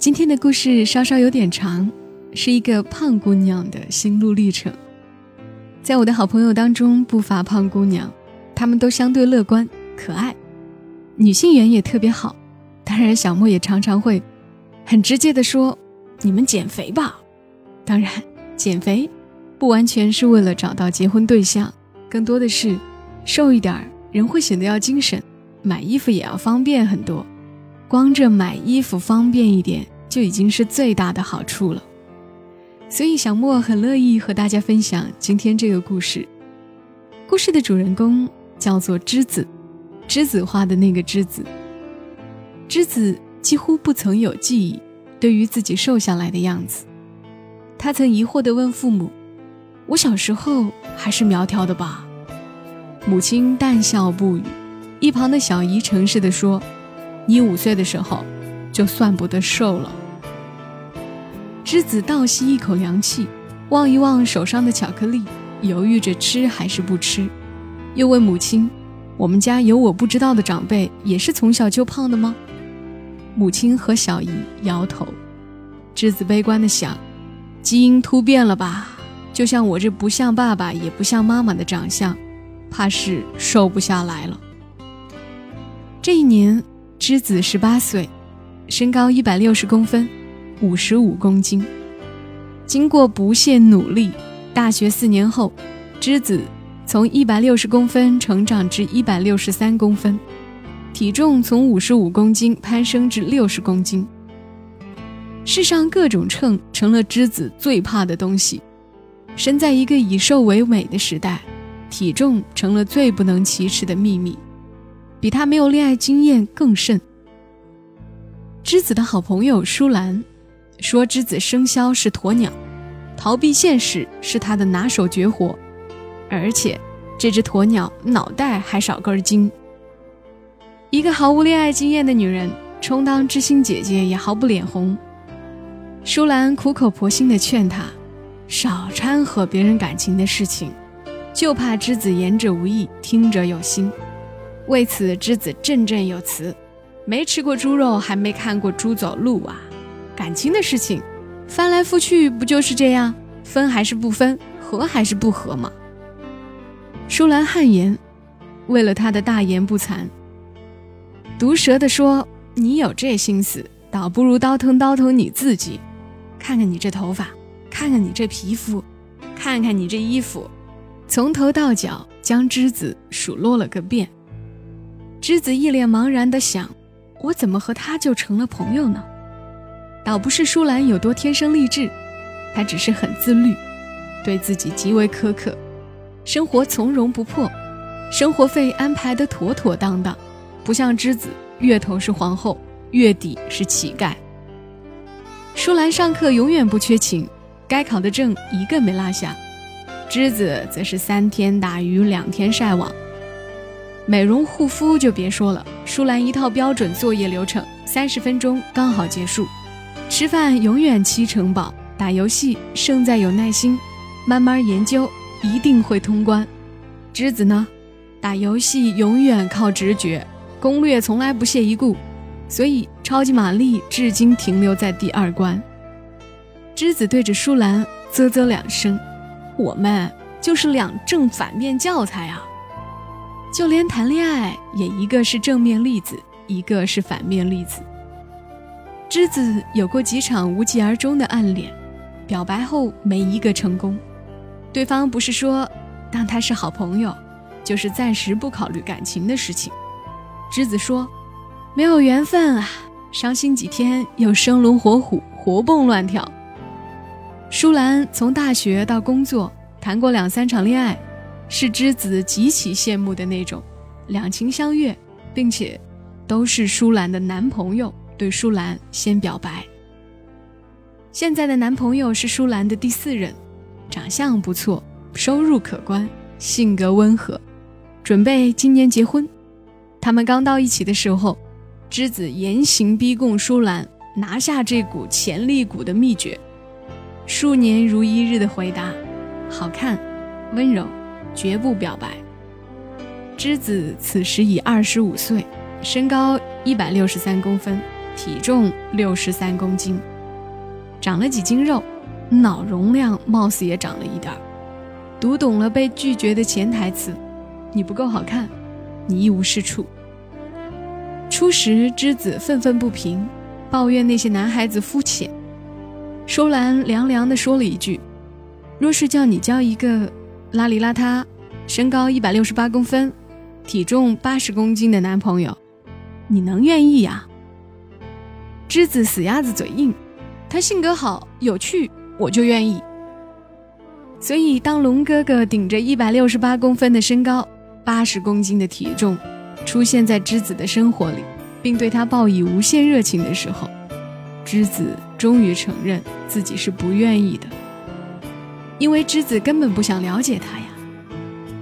今天的故事稍稍有点长，是一个胖姑娘的心路历程。在我的好朋友当中，不乏胖姑娘，她们都相对乐观、可爱，女性缘也特别好。当然，小莫也常常会很直接的说：“你们减肥吧。”当然，减肥不完全是为了找到结婚对象，更多的是瘦一点儿，人会显得要精神。买衣服也要方便很多，光这买衣服方便一点就已经是最大的好处了。所以小莫很乐意和大家分享今天这个故事。故事的主人公叫做栀子，栀子花的那个栀子。栀子几乎不曾有记忆，对于自己瘦下来的样子，他曾疑惑地问父母：“我小时候还是苗条的吧？”母亲淡笑不语。一旁的小姨诚实地说：“你五岁的时候，就算不得瘦了。”栀子倒吸一口凉气，望一望手上的巧克力，犹豫着吃还是不吃，又问母亲：“我们家有我不知道的长辈，也是从小就胖的吗？”母亲和小姨摇头。栀子悲观地想：“基因突变了吧？就像我这不像爸爸也不像妈妈的长相，怕是瘦不下来了。”这一年，栀子十八岁，身高一百六十公分，五十五公斤。经过不懈努力，大学四年后，栀子从一百六十公分成长至一百六十三公分，体重从五十五公斤攀升至六十公斤。世上各种秤成了栀子最怕的东西。身在一个以瘦为美的时代，体重成了最不能启齿的秘密。比他没有恋爱经验更甚。栀子的好朋友舒兰说：“栀子生肖是鸵鸟，逃避现实是他的拿手绝活，而且这只鸵鸟脑袋还少根筋。”一个毫无恋爱经验的女人充当知心姐姐也毫不脸红。舒兰苦口婆心地劝她少掺和别人感情的事情，就怕栀子言者无意，听者有心。为此，栀子振振有词：“没吃过猪肉，还没看过猪走路啊！感情的事情，翻来覆去不就是这样？分还是不分，合还是不合吗？”舒兰汗颜，为了他的大言不惭，毒舌地说：“你有这心思，倒不如倒腾倒腾你自己。看看你这头发，看看你这皮肤，看看你这衣服，从头到脚将栀子数落了个遍。”栀子一脸茫然地想：“我怎么和他就成了朋友呢？”倒不是舒兰有多天生丽质，她只是很自律，对自己极为苛刻，生活从容不迫，生活费安排得妥妥当当，不像栀子月头是皇后，月底是乞丐。舒兰上课永远不缺勤，该考的证一个没落下，栀子则是三天打鱼两天晒网。美容护肤就别说了，舒兰一套标准作业流程，三十分钟刚好结束。吃饭永远七成饱，打游戏胜在有耐心，慢慢研究一定会通关。栀子呢，打游戏永远靠直觉，攻略从来不屑一顾，所以超级玛丽至今停留在第二关。栀子对着舒兰啧啧两声，我们就是两正反面教材啊。就连谈恋爱也一个是正面例子，一个是反面例子。栀子有过几场无疾而终的暗恋，表白后没一个成功。对方不是说当他是好朋友，就是暂时不考虑感情的事情。栀子说没有缘分啊，伤心几天又生龙活虎，活蹦乱跳。舒兰从大学到工作，谈过两三场恋爱。是栀子极其羡慕的那种，两情相悦，并且都是舒兰的男朋友对舒兰先表白。现在的男朋友是舒兰的第四任，长相不错，收入可观，性格温和，准备今年结婚。他们刚到一起的时候，之子严刑逼供舒兰拿下这股潜力股的秘诀，数年如一日的回答：好看，温柔，绝不表白。之子此时已二十五岁，身高一百六十三公分，体重六十三公斤。长了几斤肉，脑容量貌似也长了一点儿，读懂了被拒绝的潜台词：“你不够好看，你一无是处。”初时，之子愤愤不平，抱怨那些男孩子肤浅。舒兰凉凉地说了一句：“若是叫你交一个邋里邋遢、身高一百六十八公分、体重八十公斤的男朋友，你能愿意呀？”之子死鸭子嘴硬。他性格好、有趣，我就愿意。所以，当龙哥哥顶着一百六十八公分的身高、八十公斤的体重，出现在之子的生活里，并对他报以无限热情的时候，之子终于承认自己是不愿意的。因为之子根本不想了解他呀。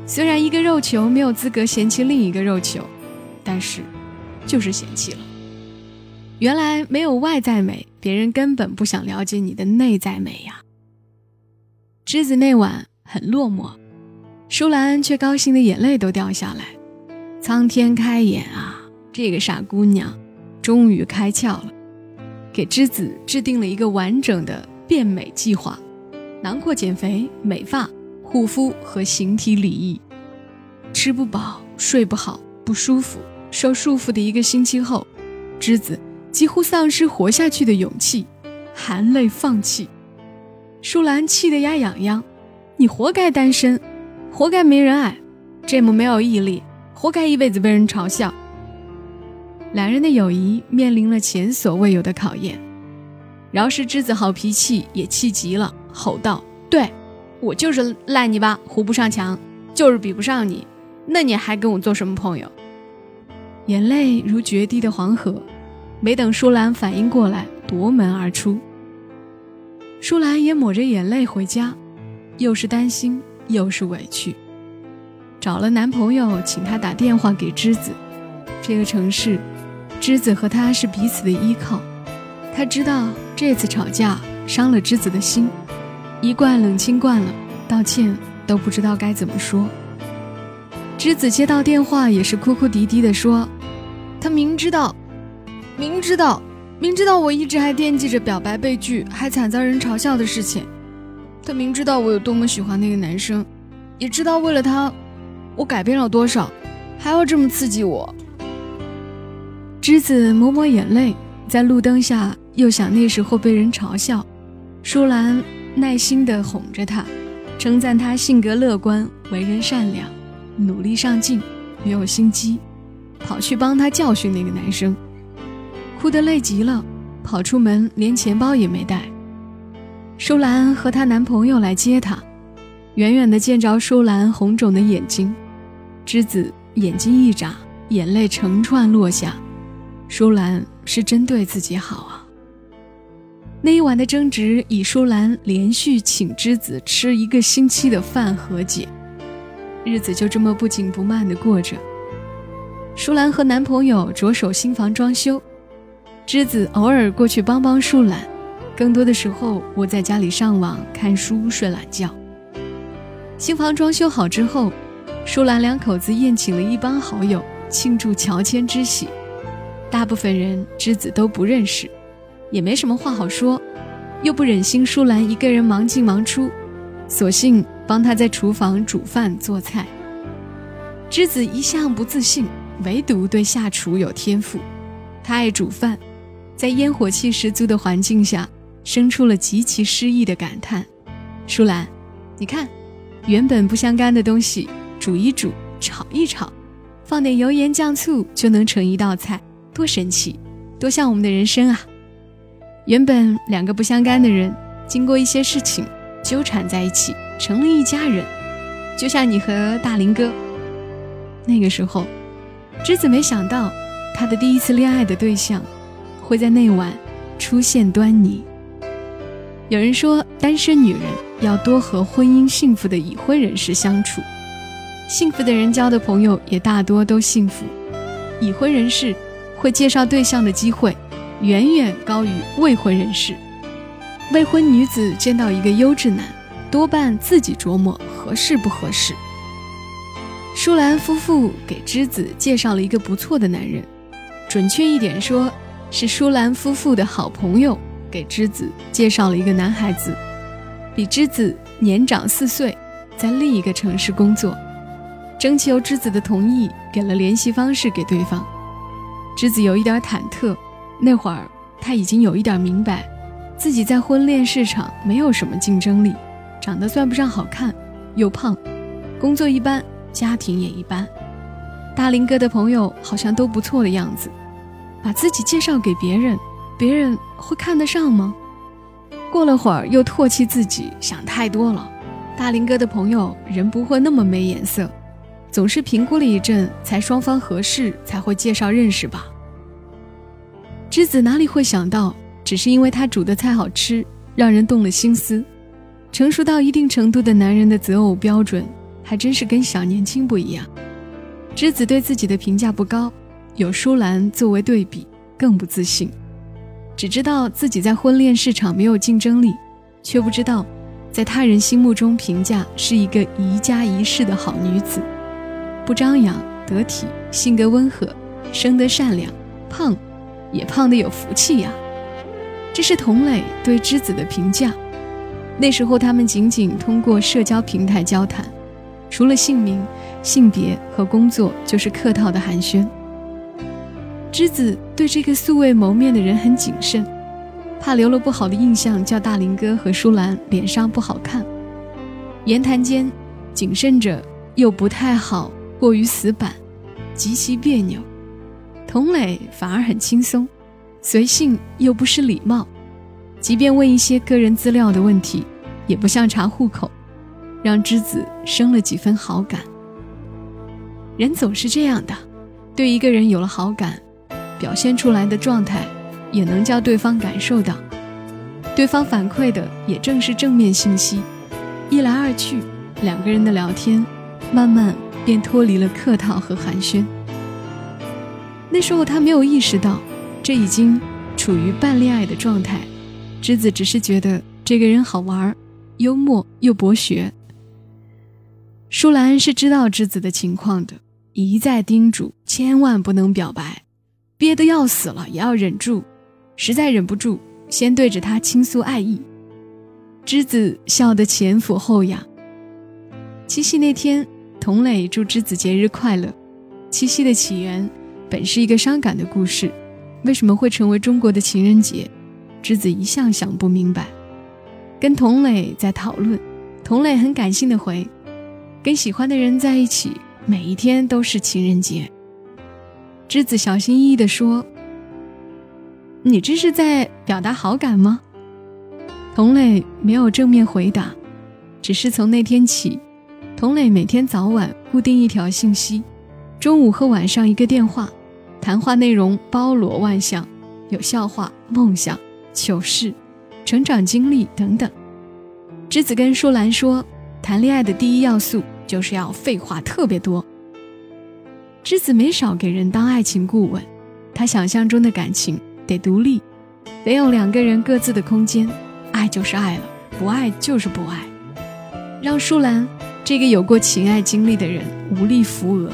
虽然一个肉球没有资格嫌弃另一个肉球，但是，就是嫌弃了。原来没有外在美。别人根本不想了解你的内在美呀。栀子那晚很落寞，舒兰却高兴的眼泪都掉下来。苍天开眼啊，这个傻姑娘终于开窍了，给栀子制定了一个完整的变美计划，囊括减肥、美发、护肤和形体礼仪。吃不饱、睡不好、不舒服、受束缚的一个星期后，栀子。几乎丧失活下去的勇气，含泪放弃。舒兰气得牙痒痒：“你活该单身，活该没人爱，这么没有毅力，活该一辈子被人嘲笑。”两人的友谊面临了前所未有的考验。饶是栀子好脾气也气急了，吼道：“对，我就是烂泥巴，糊不上墙，就是比不上你，那你还跟我做什么朋友？”眼泪如决堤的黄河。没等舒兰反应过来，夺门而出。舒兰也抹着眼泪回家，又是担心又是委屈。找了男朋友，请他打电话给栀子。这个城市，栀子和他是彼此的依靠。他知道这次吵架伤了栀子的心，一贯冷清惯了，道歉都不知道该怎么说。栀子接到电话也是哭哭啼啼地说：“他明知道。”明知道，明知道我一直还惦记着表白被拒，还惨遭人嘲笑的事情。他明知道我有多么喜欢那个男生，也知道为了他，我改变了多少，还要这么刺激我。栀子抹抹眼泪，在路灯下又想那时候被人嘲笑。舒兰耐心地哄着他，称赞他性格乐观，为人善良，努力上进，没有心机，跑去帮他教训那个男生。哭得累极了，跑出门连钱包也没带。舒兰和她男朋友来接她，远远的见着舒兰红肿的眼睛，栀子眼睛一眨，眼泪成串落下。舒兰是真对自己好啊。那一晚的争执以舒兰连续请栀子吃一个星期的饭和解，日子就这么不紧不慢的过着。舒兰和男朋友着手新房装修。栀子偶尔过去帮帮树懒，更多的时候窝在家里上网、看书、睡懒觉。新房装修好之后，舒兰两口子宴请了一帮好友庆祝乔迁之喜。大部分人栀子都不认识，也没什么话好说，又不忍心舒兰一个人忙进忙出，索性帮她在厨房煮饭做菜。栀子一向不自信，唯独对下厨有天赋，她爱煮饭。在烟火气十足的环境下，生出了极其诗意的感叹：“舒兰，你看，原本不相干的东西，煮一煮，炒一炒，放点油盐酱醋，就能成一道菜，多神奇，多像我们的人生啊！原本两个不相干的人，经过一些事情纠缠在一起，成了一家人，就像你和大林哥。那个时候，栀子没想到，他的第一次恋爱的对象。会在那晚出现端倪。有人说，单身女人要多和婚姻幸福的已婚人士相处。幸福的人交的朋友也大多都幸福。已婚人士会介绍对象的机会远远高于未婚人士。未婚女子见到一个优质男，多半自己琢磨合适不合适。舒兰夫妇给之子介绍了一个不错的男人，准确一点说，是舒兰夫妇的好朋友。给之子介绍了一个男孩子，比之子年长四岁，在另一个城市工作，征求之子的同意，给了联系方式给对方。之子有一点忐忑，那会儿他已经有一点明白，自己在婚恋市场没有什么竞争力，长得算不上好看，又胖，工作一般，家庭也一般。大林哥的朋友好像都不错的样子，把自己介绍给别人。别人会看得上吗？过了会儿又唾弃自己，想太多了。大林哥的朋友人不会那么没眼色，总是评估了一阵才双方合适才会介绍认识吧。之子哪里会想到，只是因为他煮的菜好吃，让人动了心思。成熟到一定程度的男人的择偶标准，还真是跟小年轻不一样。之子对自己的评价不高，有舒兰作为对比，更不自信。只知道自己在婚恋市场没有竞争力，却不知道，在他人心目中评价是一个宜家宜室的好女子，不张扬得体，性格温和，生得善良，胖，也胖得有福气呀。这是童磊对之子的评价。那时候他们仅仅通过社交平台交谈，除了姓名、性别和工作，就是客套的寒暄。之子对这个素未谋面的人很谨慎，怕留了不好的印象，叫大林哥和舒兰脸上不好看。言谈间，谨慎着又不太好，过于死板，极其别扭。童磊反而很轻松，随性又不失礼貌，即便问一些个人资料的问题，也不像查户口，让之子生了几分好感。人总是这样的，对一个人有了好感。表现出来的状态，也能叫对方感受到，对方反馈的也正是正面信息。一来二去，两个人的聊天，慢慢便脱离了客套和寒暄。那时候他没有意识到，这已经处于半恋爱的状态。之子只是觉得这个人好玩，幽默又博学。舒兰是知道之子的情况的，一再叮嘱，千万不能表白。憋得要死了，也要忍住。实在忍不住，先对着他倾诉爱意。之子笑得前俯后仰。七夕那天，童磊祝之子节日快乐。七夕的起源本是一个伤感的故事，为什么会成为中国的情人节？之子一向想不明白。跟童磊在讨论，童磊很感性的回：“跟喜欢的人在一起，每一天都是情人节。”之子小心翼翼的说：“你这是在表达好感吗？”童磊没有正面回答，只是从那天起，童磊每天早晚固定一条信息，中午和晚上一个电话，谈话内容包罗万象，有笑话、梦想、糗事、成长经历等等。之子跟舒兰说：“谈恋爱的第一要素就是要废话特别多。”之子没少给人当爱情顾问，他想象中的感情得独立，得有两个人各自的空间，爱就是爱了，不爱就是不爱，让舒兰这个有过情爱经历的人无力扶额。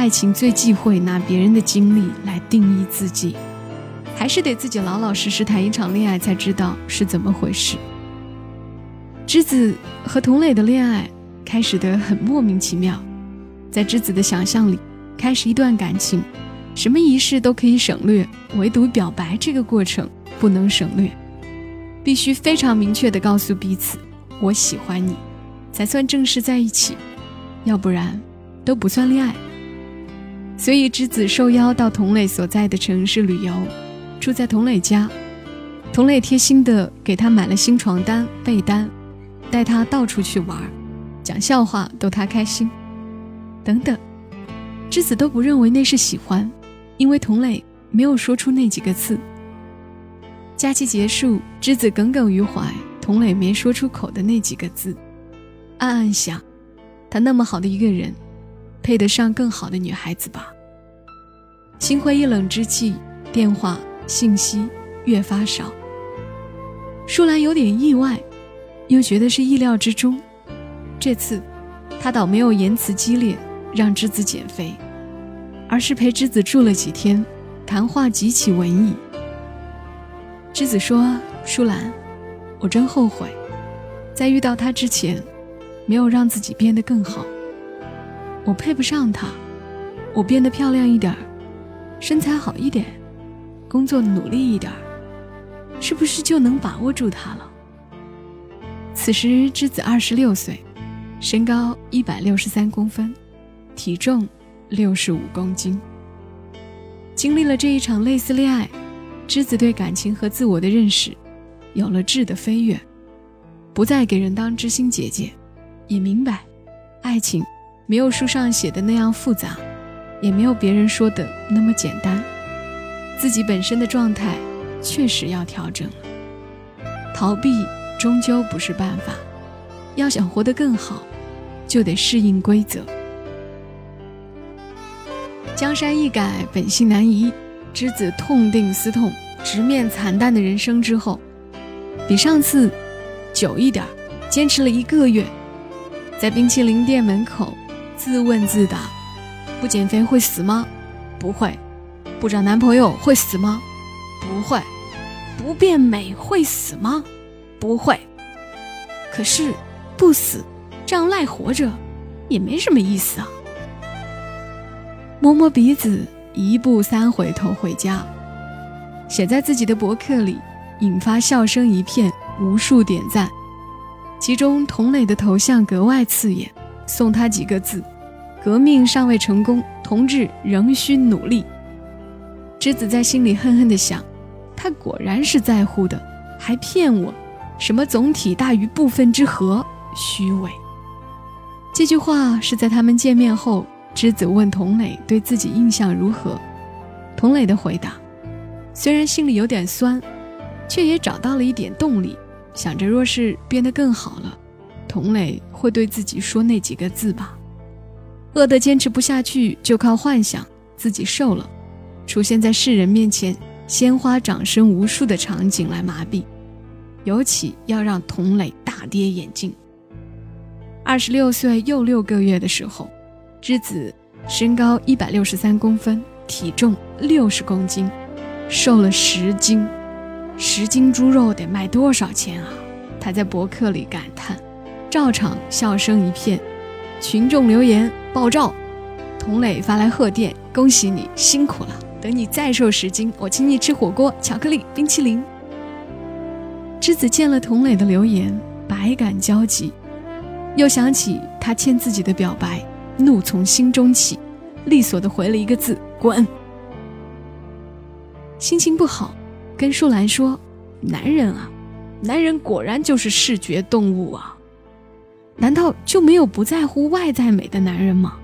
爱情最忌讳拿别人的经历来定义自己，还是得自己老老实实谈一场恋爱才知道是怎么回事。之子和童磊的恋爱开始得很莫名其妙。在之子的想象里，开始一段感情，什么仪式都可以省略，唯独表白这个过程不能省略，必须非常明确地告诉彼此“我喜欢你”，才算正式在一起，要不然都不算恋爱。所以之子受邀到童磊所在的城市旅游，住在童磊家，童磊贴心的给他买了新床单、被单，带他到处去玩，讲笑话逗他开心。等等，之子都不认为那是喜欢，因为童磊没有说出那几个字。假期结束，之子耿耿于怀，童磊没说出口的那几个字，暗暗想：他那么好的一个人，配得上更好的女孩子吧？心灰意冷之际，电话信息越发少。舒兰有点意外，又觉得是意料之中。这次，他倒没有言辞激烈让之子减肥，而是陪之子住了几天，谈话极其文艺。之子说：“舒兰，我真后悔，在遇到他之前，没有让自己变得更好。我配不上他，我变得漂亮一点儿，身材好一点，工作努力一点儿。”是不是就能把握住他了？此时之子二十六岁，身高一百六十三公分，体重六十五公斤。经历了这一场类似恋爱，之子对感情和自我的认识有了质的飞跃，不再给人当知心姐姐，也明白，爱情没有书上写的那样复杂，也没有别人说的那么简单，自己本身的状态。确实要调整了，逃避终究不是办法。要想活得更好，就得适应规则。江山易改，本性难移。之子痛定思痛，直面惨淡的人生之后，比上次久一点，坚持了一个月，在冰淇淋店门口自问自答：不减肥会死吗？不会。不找男朋友会死吗？不会，不变美会死吗？不会。可是，不死，这样赖活着，也没什么意思啊。摸摸鼻子，一步三回头回家，写在自己的博客里，引发笑声一片，无数点赞。其中，童磊的头像格外刺眼，送他几个字：革命尚未成功，同志仍需努力。之子在心里恨恨地想。他果然是在乎的，还骗我，什么总体大于部分之和，虚伪。这句话是在他们见面后，之子问童磊对自己印象如何。童磊的回答，虽然心里有点酸，却也找到了一点动力，想着若是变得更好了，童磊会对自己说那几个字吧。饿得坚持不下去，就靠幻想自己瘦了，出现在世人面前。鲜花、掌声无数的场景来麻痹，尤其要让童磊大跌眼镜。二十六岁又六个月的时候，之子身高一百六十三公分，体重六十公斤，瘦了十斤。十斤猪肉得卖多少钱啊？他在博客里感叹，照场笑声一片，群众留言爆照，童磊发来贺电，恭喜你辛苦了。等你再瘦十斤，我请你吃火锅、巧克力、冰淇淋。之子见了童磊的留言，百感交集，又想起他欠自己的表白，怒从心中起，利索的回了一个字：滚。心情不好，跟舒兰说：“男人啊，男人果然就是视觉动物啊，难道就没有不在乎外在美的男人吗？”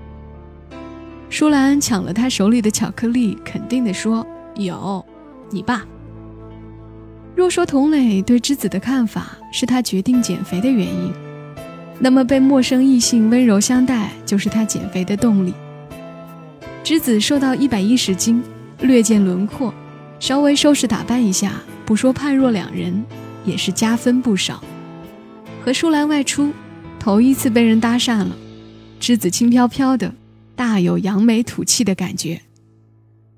舒兰抢了他手里的巧克力，肯定地说：“有，你爸。”若说童磊对之子的看法是他决定减肥的原因，那么被陌生异性温柔相待就是他减肥的动力。之子瘦到一百一十斤，略见轮廓，稍微收拾打扮一下，不说判若两人，也是加分不少。和舒兰外出，头一次被人搭讪了，之子轻飘飘的。大有扬眉吐气的感觉，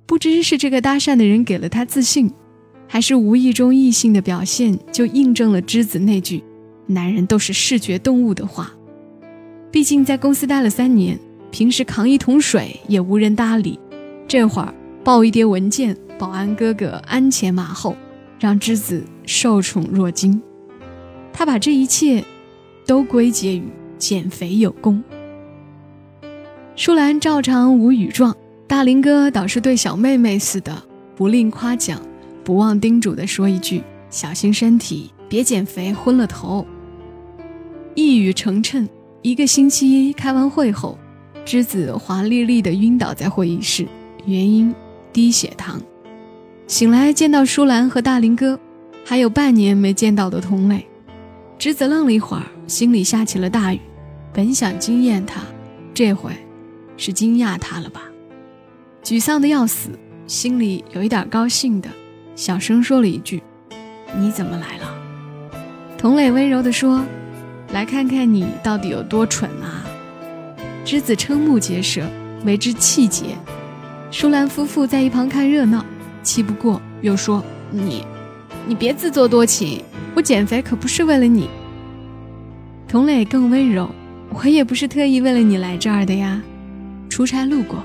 不知是这个搭讪的人给了他自信，还是无意中异性的表现就印证了之子那句“男人都是视觉动物”的话。毕竟在公司待了三年，平时扛一桶水也无人搭理，这会儿抱一叠文件，保安哥哥鞍前马后，让之子受宠若惊。他把这一切都归结于减肥有功。舒兰照常无语状，大林哥倒是对小妹妹似的，不吝夸奖，不忘叮嘱的说一句：“小心身体，别减肥昏了头。”一语成谶。一个星期一开完会后，之子华丽丽的晕倒在会议室，原因低血糖。醒来见到舒兰和大林哥，还有半年没见到的童磊。栀子愣了一会儿，心里下起了大雨。本想惊艳他，这回是惊讶他了吧？沮丧的要死，心里有一点高兴的，小声说了一句：“你怎么来了？”童磊温柔地说：“来看看你到底有多蠢啊！”之子瞠目结舌，为之气结。舒兰夫妇在一旁看热闹，气不过，又说：“你，你别自作多情。”我减肥可不是为了你，童磊更温柔。我也不是特意为了你来这儿的呀，出差路过。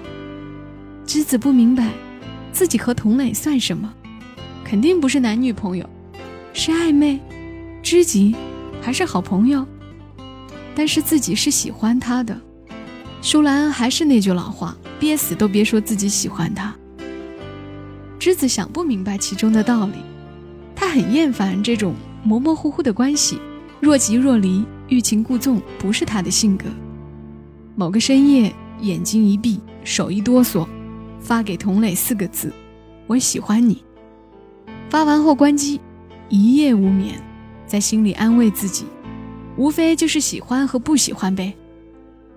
栀子不明白，自己和童磊算什么？肯定不是男女朋友，是暧昧、知己，还是好朋友？但是自己是喜欢他的。舒兰还是那句老话，憋死都别说自己喜欢他。栀子想不明白其中的道理，他很厌烦这种。模模糊糊的关系，若即若离，欲擒故纵，不是他的性格。某个深夜，眼睛一闭，手一哆嗦，发给童磊四个字：“我喜欢你。”发完后关机，一夜无眠，在心里安慰自己，无非就是喜欢和不喜欢呗。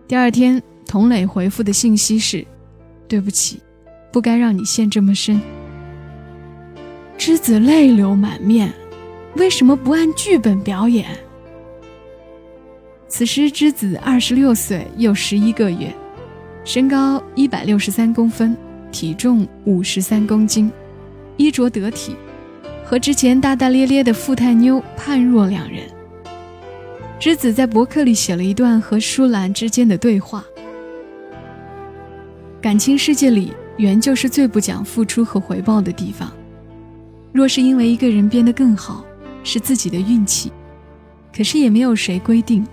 第二天，童磊回复的信息是：“对不起，不该让你陷这么深。”栀子泪流满面。为什么不按剧本表演？此时之子二十六岁又十一个月，身高一百六十三公分，体重五十三公斤，衣着得体，和之前大大咧咧的富太妞判若两人。之子在博客里写了一段和舒兰之间的对话：感情世界里，缘就是最不讲付出和回报的地方。若是因为一个人变得更好，是自己的运气，可是也没有谁规定，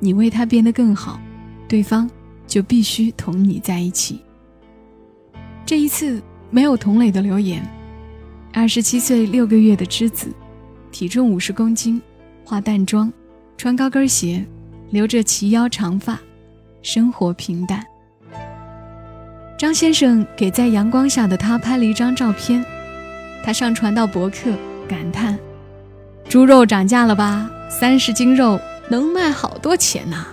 你为他变得更好，对方就必须同你在一起。这一次没有童磊的留言。二十七岁六个月的栀子，体重五十公斤，化淡妆，穿高跟鞋，留着齐腰长发，生活平淡。张先生给在阳光下的他拍了一张照片，他上传到博客，感叹。猪肉涨价了吧？三十斤肉能卖好多钱呐！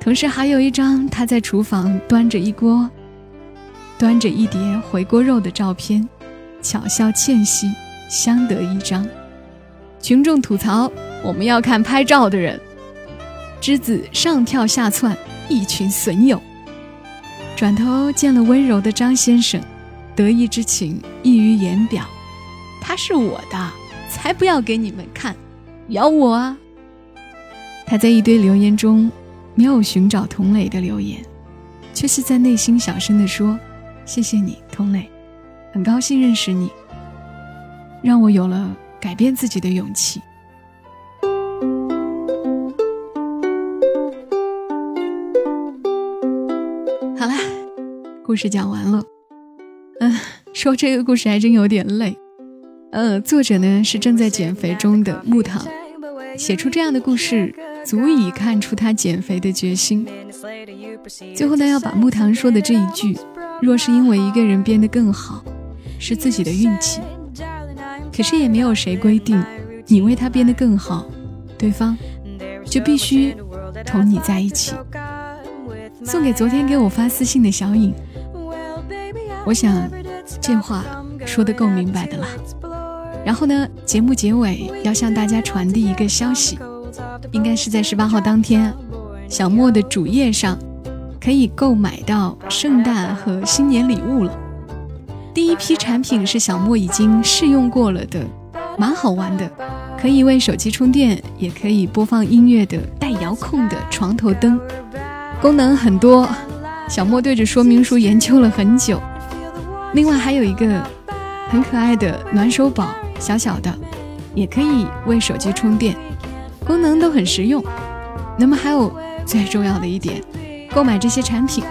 同时还有一张他在厨房端着一锅、端着一碟回锅肉的照片，巧笑倩兮，相得益彰。群众吐槽：“我们要看拍照的人。”栀子上跳下窜，一群损友。转头见了温柔的张先生，得意之情溢于言表。他是我的。才不要给你们看，咬我啊！他在一堆留言中没有寻找童磊的留言，却是在内心小声地说：“谢谢你，童磊，很高兴认识你，让我有了改变自己的勇气。”好啦，故事讲完了。嗯，说这个故事还真有点累。呃，作者呢是正在减肥中的木糖，写出这样的故事，足以看出他减肥的决心。最后呢，要把木糖说的这一句：“若是因为一个人变得更好，是自己的运气。”可是也没有谁规定，你为他变得更好，对方就必须同你在一起。送给昨天给我发私信的小影，我想这话说的够明白的了。然后呢？节目结尾要向大家传递一个消息，应该是在十八号当天，小莫的主页上可以购买到圣诞和新年礼物了。第一批产品是小莫已经试用过了的，蛮好玩的，可以为手机充电，也可以播放音乐的带遥控的床头灯，功能很多。小莫对着说明书研究了很久。另外还有一个很可爱的暖手宝。小小的，也可以为手机充电，功能都很实用。那么还有最重要的一点，购买这些产品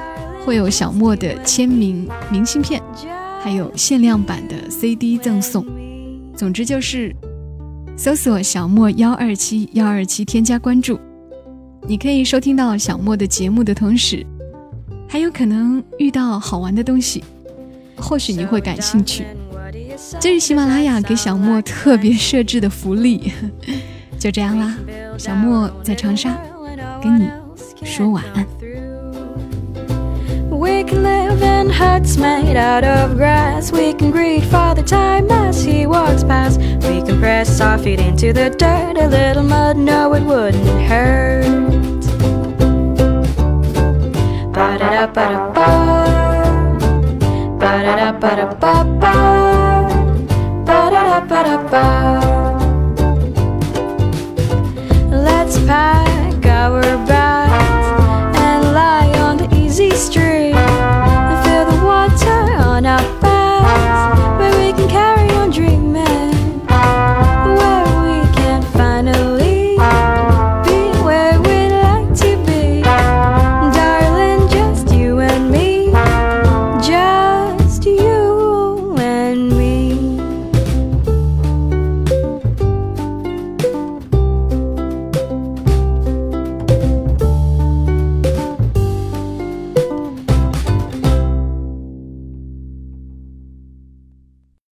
会有小莫的签名明信片，还有限量版的 CD 赠送。总之就是搜索小莫幺二七幺二七添加关注，你可以收听到小莫的节目的同时，还有可能遇到好玩的东西，或许你会感兴趣。这是喜马拉雅给小莫特别设置的福利。就这样啦，小莫在长沙跟你说晚安。We can live in huts made out of grass. We can greet Father Time as he walks past. We can press our feet into the dirt. A little mud, no, it wouldn't hurt. Ba da da ba da ba. Ba da da ba da ba ba. Ba da da ba da ba.